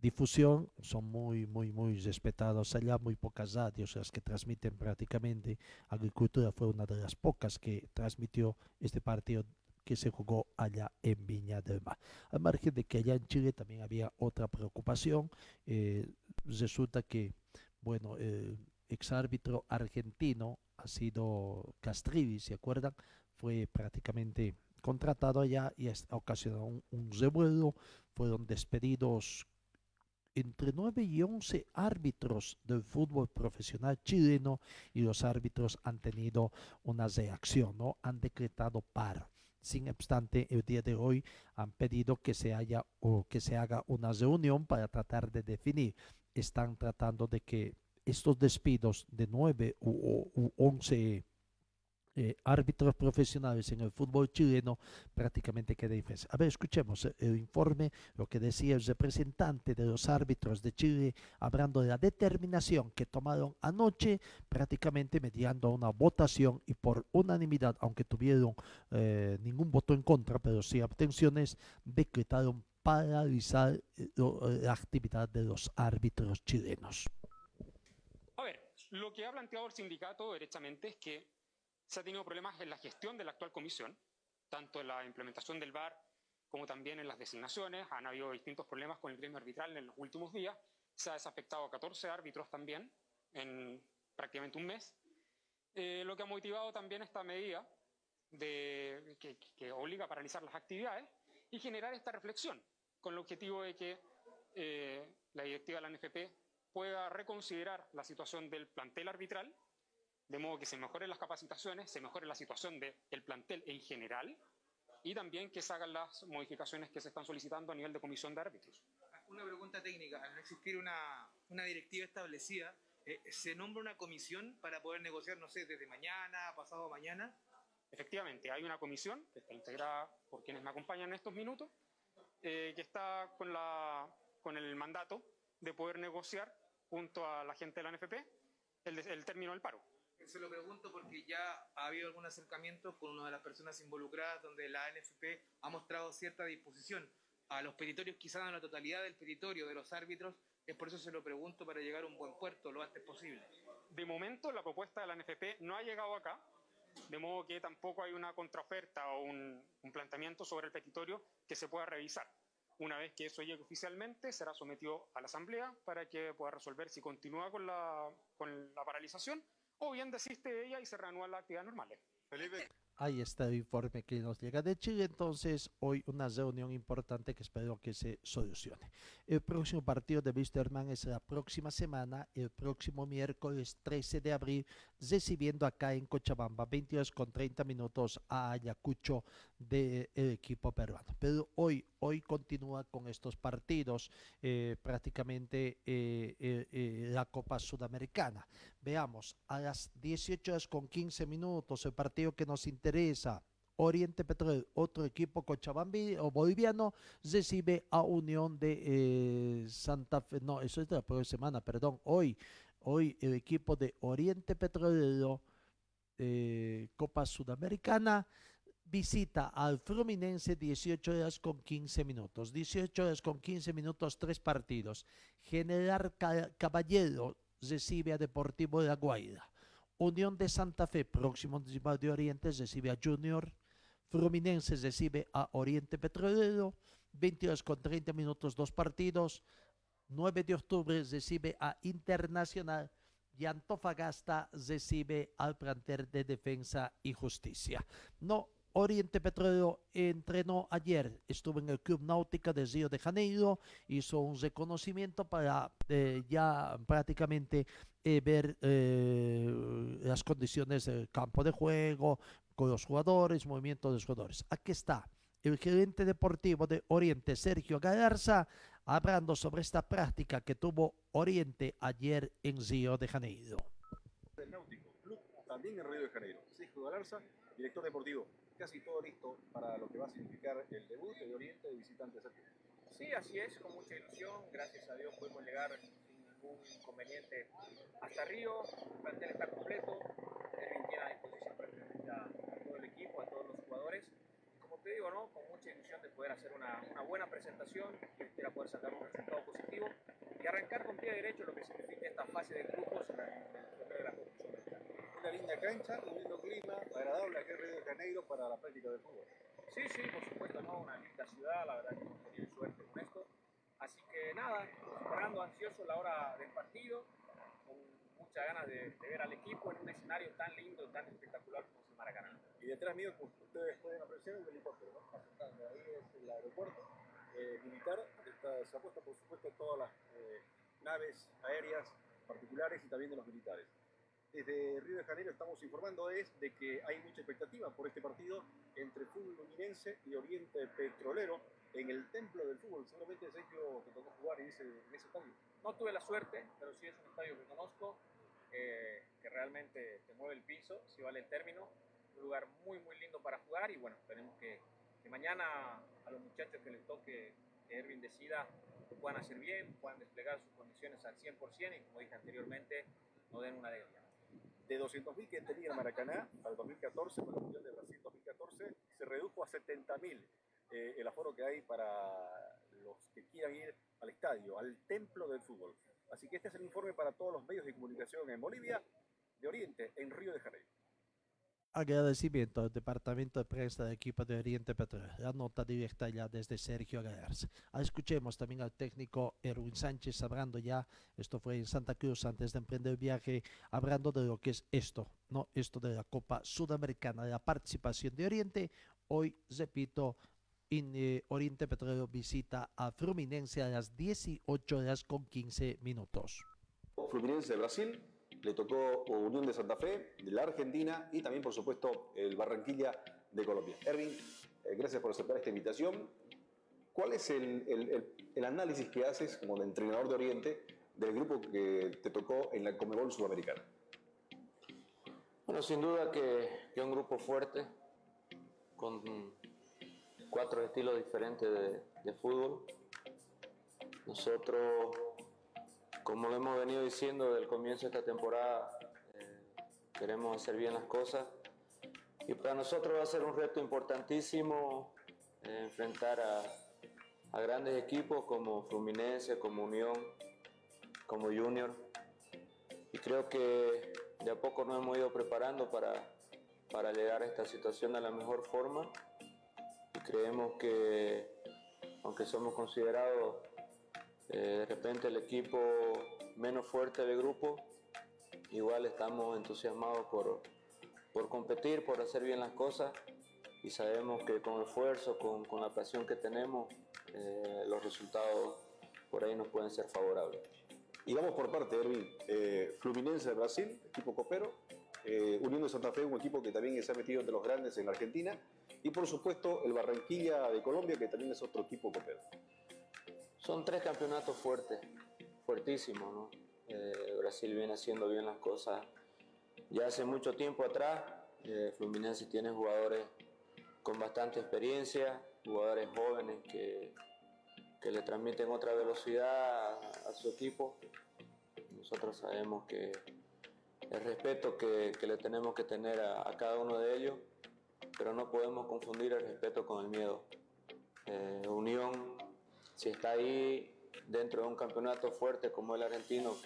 difusión son muy, muy, muy respetados. Allá muy pocas radios las que transmiten prácticamente. Agricultura fue una de las pocas que transmitió este partido que se jugó allá en Viña del Mar. Al margen de que allá en Chile también había otra preocupación, eh, resulta que, bueno, eh, exárbitro argentino, ha sido Castrivi, ¿se acuerdan? Fue prácticamente contratado allá y ha ocasionado un, un revuelo. Fueron despedidos entre 9 y 11 árbitros del fútbol profesional chileno y los árbitros han tenido una reacción, ¿no? Han decretado paro. Sin obstante, el día de hoy han pedido que se haya o que se haga una reunión para tratar de definir. Están tratando de que estos despidos de nueve u, once eh, árbitros profesionales en el fútbol chileno prácticamente queda diferencia. A ver, escuchemos el informe, lo que decía el representante de los árbitros de Chile, hablando de la determinación que tomaron anoche, prácticamente mediando una votación y por unanimidad, aunque tuvieron eh, ningún voto en contra, pero sí abstenciones, decretaron paralizar eh, la actividad de los árbitros chilenos. Lo que ha planteado el sindicato derechamente es que se ha tenido problemas en la gestión de la actual comisión, tanto en la implementación del VAR como también en las designaciones. Han habido distintos problemas con el gremio arbitral en los últimos días. Se ha desafectado a 14 árbitros también en prácticamente un mes. Eh, lo que ha motivado también esta medida de, que, obliga a paralizar las actividades y generar esta reflexión con el objetivo de que eh, la directiva de la NFP pueda reconsiderar la situación del plantel arbitral, de modo que se mejoren las capacitaciones, se mejore la situación del plantel en general y también que se hagan las modificaciones que se están solicitando a nivel de comisión de árbitros. Una pregunta técnica, al no existir una, una directiva establecida, eh, ¿se nombra una comisión para poder negociar, no sé, desde mañana, pasado mañana? Efectivamente, hay una comisión que está integrada por quienes me acompañan en estos minutos, eh, que está con, la, con el mandato de poder negociar junto a la gente de la NFP el, el término del paro. Se lo pregunto porque ya ha habido algún acercamiento con una de las personas involucradas donde la NFP ha mostrado cierta disposición a los petitorios, quizás a la totalidad del petitorio de los árbitros. Es por eso se lo pregunto para llegar a un buen puerto lo antes posible. De momento la propuesta de la NFP no ha llegado acá, de modo que tampoco hay una contraoferta o un, un planteamiento sobre el petitorio que se pueda revisar. Una vez que eso llegue oficialmente, será sometido a la Asamblea para que pueda resolver si continúa con la, con la paralización o bien desiste ella y se reanuda las actividades normales. Felipe. Ahí está el informe que nos llega de Chile. Entonces, hoy una reunión importante que espero que se solucione. El próximo partido de Wisterman es la próxima semana, el próximo miércoles 13 de abril, recibiendo acá en Cochabamba, 22 con 30 minutos a Ayacucho del equipo peruano. Pero hoy, hoy continúa con estos partidos, eh, prácticamente eh, eh, la Copa Sudamericana. Veamos, a las 18 horas con 15 minutos, el partido que nos interesa Oriente Petróleo, otro equipo cochabambi o boliviano, recibe a Unión de eh, Santa Fe, no, eso es de la próxima semana, perdón, hoy, hoy el equipo de Oriente Petrolero, eh, Copa Sudamericana, visita al Fluminense 18 horas con 15 minutos, 18 horas con 15 minutos, tres partidos. General Caballero recibe a Deportivo de la Guaira. Unión de Santa Fe, próximo municipal de Oriente, recibe a Junior. Fluminense recibe a Oriente Petrolero. 22 con 30 minutos, dos partidos. 9 de octubre recibe a Internacional y Antofagasta recibe al planter de Defensa y Justicia. No, Oriente Petrolero entrenó ayer, estuvo en el Club Náutica de Río de Janeiro, hizo un reconocimiento para eh, ya prácticamente eh, ver eh, las condiciones del campo de juego, con los jugadores, movimiento de los jugadores. Aquí está el gerente deportivo de Oriente, Sergio Galarza, hablando sobre esta práctica que tuvo Oriente ayer en Río de Janeiro. Náutico, club también en Río de Janeiro. Sergio Galarza, director deportivo. Casi todo listo para lo que va a significar el debut de Oriente de visitantes aquí. Sí, así es, con mucha ilusión. Gracias a Dios pudimos llegar sin ningún inconveniente hasta Río. El plantel está completo. Erwin tiene a disposición prácticamente a, todo el equipo, a todos los jugadores. Como te digo, ¿no? con mucha ilusión de poder hacer una, una buena presentación y espera poder sacar un resultado positivo y arrancar con pie derecho lo que significa esta fase de grupos de la Mexicana. Una linda cancha, un lindo clima, agradable aquí en Río de Janeiro para la práctica del fútbol. Sí, sí, por supuesto, ¿no? Una linda ciudad, la verdad que tenido suerte con esto. Así que nada, esperando ansioso la hora del partido, con muchas ganas de, de ver al equipo en un escenario tan lindo tan espectacular como es el Maracaná. Y detrás mío, como ustedes pueden apreciar, un helicóptero, ¿no? Ahí es el aeropuerto eh, militar. Está, se apuesta, por supuesto, todas las eh, naves aéreas particulares y también de los militares. Desde Río de Janeiro estamos informando de que hay mucha expectativa por este partido entre fútbol luminense y Oriente Petrolero en el templo del fútbol. Seguramente Sergio te tocó jugar en ese, en ese. No tuve la suerte, pero sí es un estadio que conozco, eh, que realmente te mueve el piso, si vale el término. Un lugar muy, muy lindo para jugar y bueno, esperemos que, que mañana a los muchachos que les toque que Erwin decida puedan hacer bien, puedan desplegar sus condiciones al 100% y como dije anteriormente, no den una desviada. De 200.000 que tenía el Maracaná al 2014, con el Mundial de Brasil 2014, se redujo a 70.000 eh, el aforo que hay para los que quieran ir al estadio, al templo del fútbol. Así que este es el informe para todos los medios de comunicación en Bolivia, de Oriente, en Río de Janeiro. Agradecimiento al Departamento de Prensa del equipo de Oriente Petrolero. La nota directa ya desde Sergio Galarza. Ah, escuchemos también al técnico Erwin Sánchez hablando ya, esto fue en Santa Cruz antes de emprender el viaje, hablando de lo que es esto, ¿no? Esto de la Copa Sudamericana, de la participación de Oriente. Hoy, repito, en eh, Oriente Petrolero visita a Fluminense a las 18 horas con 15 minutos. Fluminense de Brasil, le tocó Unión de Santa Fe, de la Argentina y también, por supuesto, el Barranquilla de Colombia. Erwin, eh, gracias por aceptar esta invitación. ¿Cuál es el, el- el- análisis que haces como entrenador de Oriente del grupo que te tocó en la Comebol Sudamericana? Bueno, sin duda que, que un grupo fuerte, con cuatro estilos diferentes de, de fútbol. Nosotros, como lo hemos venido diciendo desde el comienzo de esta temporada, eh, queremos hacer bien las cosas. Y para nosotros va a ser un reto importantísimo eh, enfrentar a, grandes equipos como Fluminense, como Unión, como Junior. Y creo que de a poco nos hemos ido preparando para, para llegar a esta situación de la mejor forma. Y creemos que, aunque somos considerados eh, de repente el equipo menos fuerte del grupo, igual estamos entusiasmados por, por competir, por hacer bien las cosas y sabemos que con esfuerzo, con, con la pasión que tenemos, eh, los resultados por ahí nos pueden ser favorables. Y vamos por parte, Erwin. Eh, Fluminense de Brasil, equipo copero. Eh, Unión de Santa Fe, un equipo que también se ha metido entre los grandes en Argentina. Y por supuesto, el Barranquilla de Colombia, que también es otro equipo copero. Son tres campeonatos fuertes, fuertísimos. Eh, Brasil viene haciendo bien las cosas ya hace mucho tiempo atrás. Eh, Fluminense tiene jugadores con bastante experiencia, jugadores jóvenes que, que le transmiten otra velocidad a, su equipo. Nosotros sabemos que el respeto que, le tenemos que tener a, a cada uno de ellos, pero no podemos confundir el respeto con el miedo. Eh, Unión, si está ahí dentro de un campeonato fuerte como el argentino,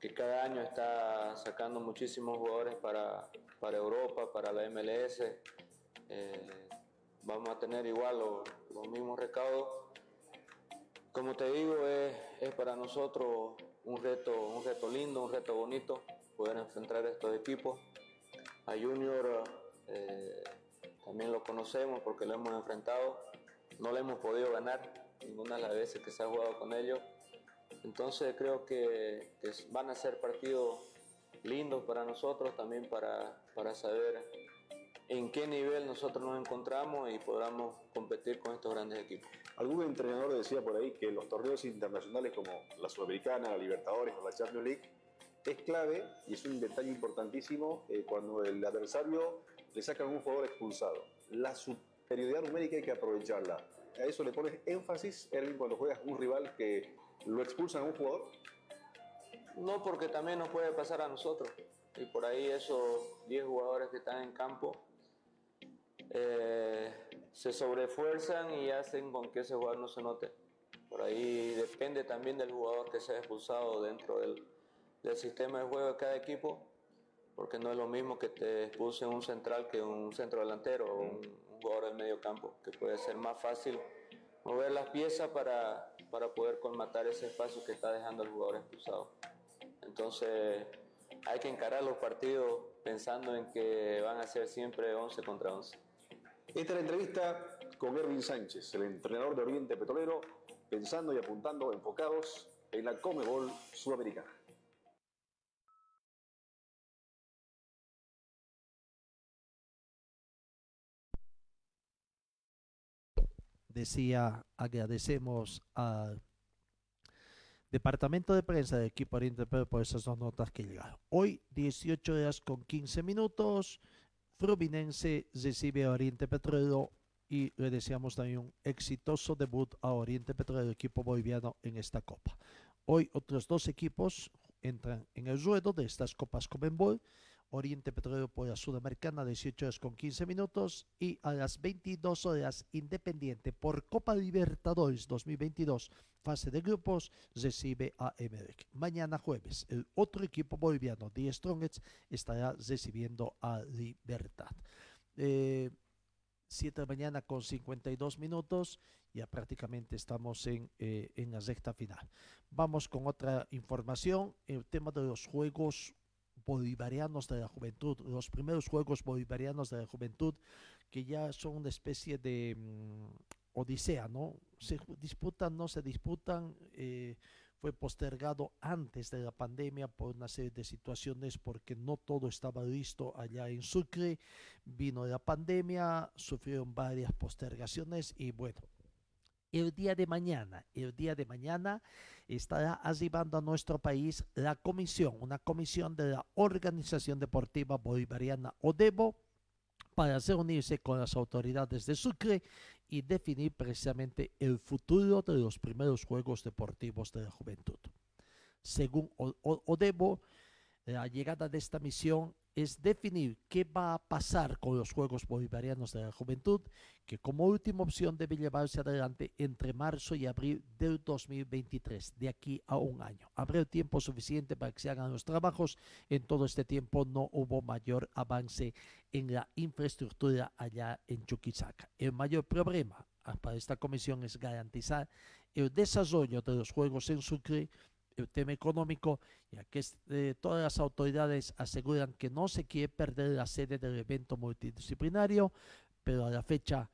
que, cada año está sacando muchísimos jugadores para, para Europa, para la MLS, eh, vamos a tener igual los, los mismos recaudos. Como te digo, es, es para nosotros un reto, un reto lindo, un reto bonito poder enfrentar a estos equipos. A Junior eh, también lo conocemos porque lo hemos enfrentado, no le hemos podido ganar ninguna de las veces que se ha jugado con ellos. Entonces creo que, que van a ser partidos lindos para nosotros, también para, para saber en qué nivel nosotros nos encontramos y podamos competir con estos grandes equipos. Algún entrenador decía por ahí que los torneos internacionales como la Sudamericana, la Libertadores o la Champions League es clave y es un detalle importantísimo eh, cuando el adversario le sacan un jugador expulsado. La superioridad numérica hay que aprovecharla. A eso le pones énfasis, Erwin, cuando juegas un rival que lo expulsan a un jugador. No, porque también nos puede pasar a nosotros. Y por ahí esos 10 jugadores que están en campo eh, se sobrefuerzan y hacen con que ese jugador no se note. Por ahí depende también del jugador que sea expulsado dentro del sistema de juego de cada equipo, porque no es lo mismo que te expulse un central que un centro delantero o un, un jugador del medio campo, que puede ser más fácil mover las piezas para, para poder colmatar ese espacio que está dejando el jugador expulsado. Entonces hay que encarar los partidos pensando en que van a ser siempre 11 contra 11. Esta es la entrevista con Erwin Sánchez, el entrenador de Oriente Petrolero, pensando y apuntando enfocados en la Comebol Sudamericana. Decía, agradecemos al Departamento de Prensa del equipo Oriente Petrolero por esas dos notas que llegaron. Hoy, 18 horas con 15 minutos. Fluminense recibe a Oriente Petrolero y le deseamos también un exitoso debut a Oriente Petrolero, equipo boliviano, en esta copa. Hoy otros dos equipos entran en el ruedo de estas copas Comenbol. Oriente Petrolero por la Sudamericana, 18 horas con 15 minutos. Y a las 22 horas, Independiente por Copa Libertadores 2022, fase de grupos, recibe a Emelec. Mañana jueves, el otro equipo boliviano, The Strongest, estará recibiendo a Libertad. Eh, 7 de la mañana con 52 minutos, ya prácticamente estamos en, eh, en la recta final. Vamos con otra información, el tema de los Juegos Bolivarianos de la Juventud, los primeros Juegos Bolivarianos de la Juventud, que ya son una especie de mm, odisea, ¿no? Se disputan, no se disputan, eh, fue postergado antes de la pandemia por una serie de situaciones porque no todo estaba listo allá en Sucre, vino la pandemia, sufrieron varias postergaciones y bueno, el día de mañana, el día de mañana estará arribando a nuestro país la comisión, una comisión de la Organización Deportiva Bolivariana ODEBO para reunirse con las autoridades de Sucre y definir precisamente el futuro de los primeros Juegos Deportivos de la Juventud. Según Odebo, la llegada de esta misión es definir qué va a pasar con los Juegos Bolivarianos de la Juventud, que como última opción debe llevarse adelante entre marzo y abril del 2023, de aquí a un año. Habrá tiempo suficiente para que se hagan los trabajos. En todo este tiempo no hubo mayor avance en la infraestructura allá en Chuquisaca. El mayor problema para esta comisión es garantizar el desarrollo de los Juegos en Sucre tema económico, ya que eh, todas las autoridades aseguran que no se quiere perder la sede del evento multidisciplinario, pero a la fecha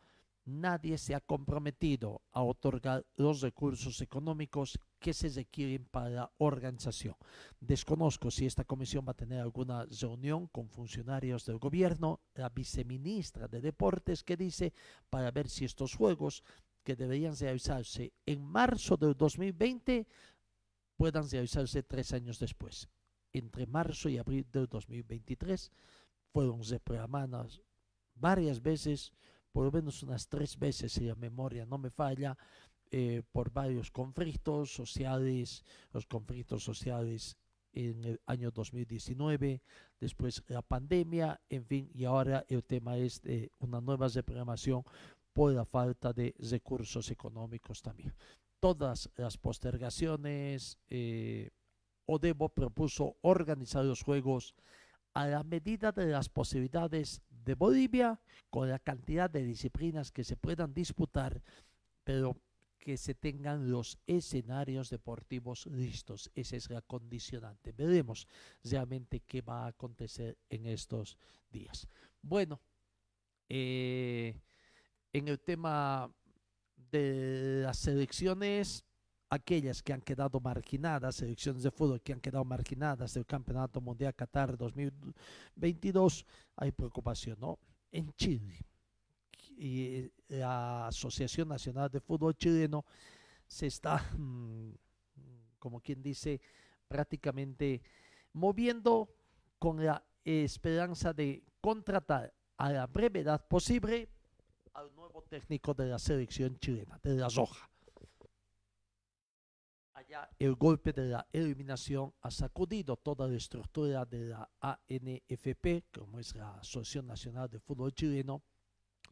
nadie se ha comprometido a otorgar los recursos económicos que se requieren para la organización. Desconozco si esta comisión va a tener alguna reunión con funcionarios del gobierno, la viceministra de Deportes que dice para ver si estos juegos que deberían realizarse en marzo del 2020 puedan realizarse tres años después. Entre marzo y abril del 2023 fueron reprogramadas varias veces, por lo menos unas tres veces, si la memoria no me falla, eh, por varios conflictos sociales, los conflictos sociales en el año 2019, después la pandemia, en fin, y ahora el tema es de una nueva reprogramación por la falta de recursos económicos también todas las postergaciones, eh, Odebo propuso organizar los Juegos a la medida de las posibilidades de Bolivia, con la cantidad de disciplinas que se puedan disputar, pero que se tengan los escenarios deportivos listos. Esa es la condicionante. Veremos realmente qué va a acontecer en estos días. Bueno, eh, en el tema de las selecciones, aquellas que han quedado marginadas, selecciones de fútbol que han quedado marginadas del Campeonato Mundial Qatar 2022, hay preocupación, ¿no? en Chile. Y eh, la Asociación Nacional de Fútbol Chileno se está, mm, como quien dice, prácticamente moviendo con la esperanza de contratar a la brevedad posible al nuevo técnico de la selección chilena, de la Roja. Allá el golpe de la eliminación ha sacudido toda la estructura de la ANFP, como es la Asociación Nacional de Fútbol Chileno,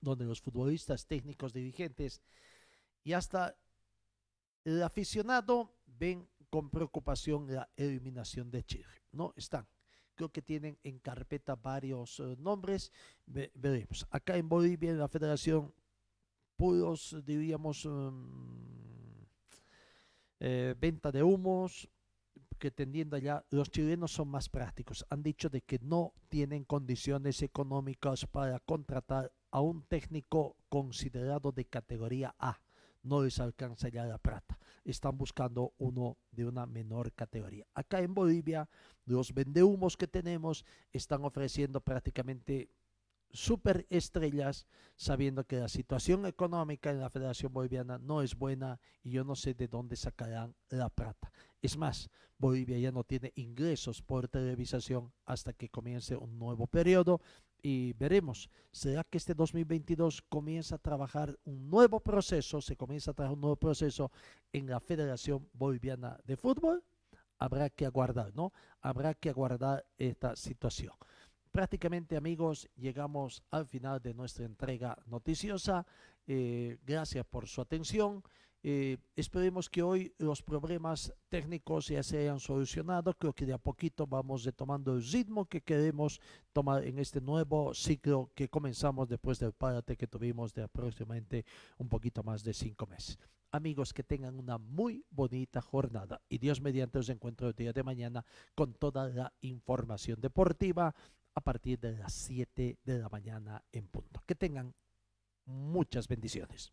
donde los futbolistas, técnicos, dirigentes y hasta el aficionado ven con preocupación la eliminación de Chile. No están. Creo que tienen en carpeta varios eh, nombres. veremos. Acá en Bolivia, en la federación, puros, diríamos, em, eh, venta de humos, que tendiendo allá, los chilenos son más prácticos. Han dicho de que no tienen condiciones económicas para contratar a un técnico considerado de categoría A. No les alcanza ya la plata. Están buscando uno de una menor categoría. Acá en Bolivia, los vendehumos que tenemos están ofreciendo prácticamente super estrellas, sabiendo que la situación económica en la Federación Boliviana no es buena y yo no sé de dónde sacarán la plata. Es más, Bolivia ya no tiene ingresos por televisación hasta que comience un nuevo periodo y veremos, ¿será que este 2022 comienza a trabajar un nuevo proceso, se comienza a trabajar un nuevo proceso en la Federación Boliviana de Fútbol? Habrá que aguardar, ¿no? Habrá que aguardar esta situación. Prácticamente amigos, llegamos al final de nuestra entrega noticiosa. Eh, gracias por su atención. Eh, esperemos que hoy los problemas técnicos ya se hayan solucionado. Creo que de a poquito vamos retomando el ritmo que queremos tomar en este nuevo ciclo que comenzamos después del parate que tuvimos de aproximadamente un poquito más de cinco meses. Amigos, que tengan una muy bonita jornada y Dios mediante os encuentro el día de mañana con toda la información deportiva a partir de las 7 de la mañana en punto. Que tengan muchas bendiciones.